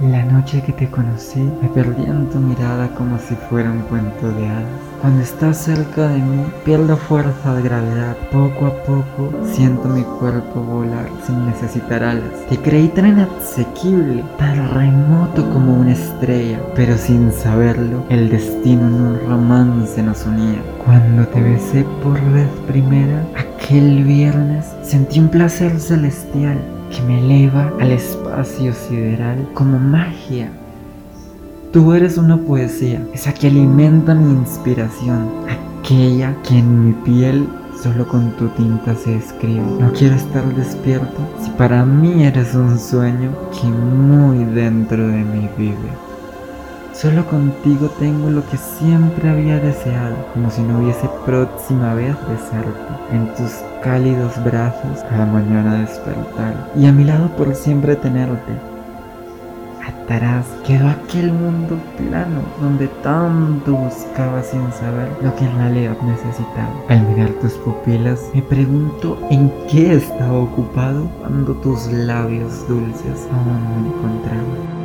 La noche que te conocí, me perdí en tu mirada como si fuera un cuento de hadas. Cuando estás cerca de mí, pierdo fuerza de gravedad. Poco a poco siento mi cuerpo volar sin necesitar alas. Te creí tan inasequible, tan remoto como una estrella, pero sin saberlo, el destino en un romance nos unía. Cuando te besé por vez primera, aquel viernes sentí un placer celestial que me eleva al espacio sideral como magia. Tú eres una poesía, esa que alimenta mi inspiración, aquella que en mi piel solo con tu tinta se escribe. No quiero estar despierto si para mí eres un sueño que muy dentro de mí vive. Solo contigo tengo lo que siempre había deseado, como si no hubiese próxima vez besarte en tus cálidos brazos a la mañana despertar y a mi lado por siempre tenerte. Atrás quedó aquel mundo plano donde tanto buscaba sin saber lo que en realidad necesitaba. Al mirar tus pupilas me pregunto en qué estaba ocupado cuando tus labios dulces aún me encontraban.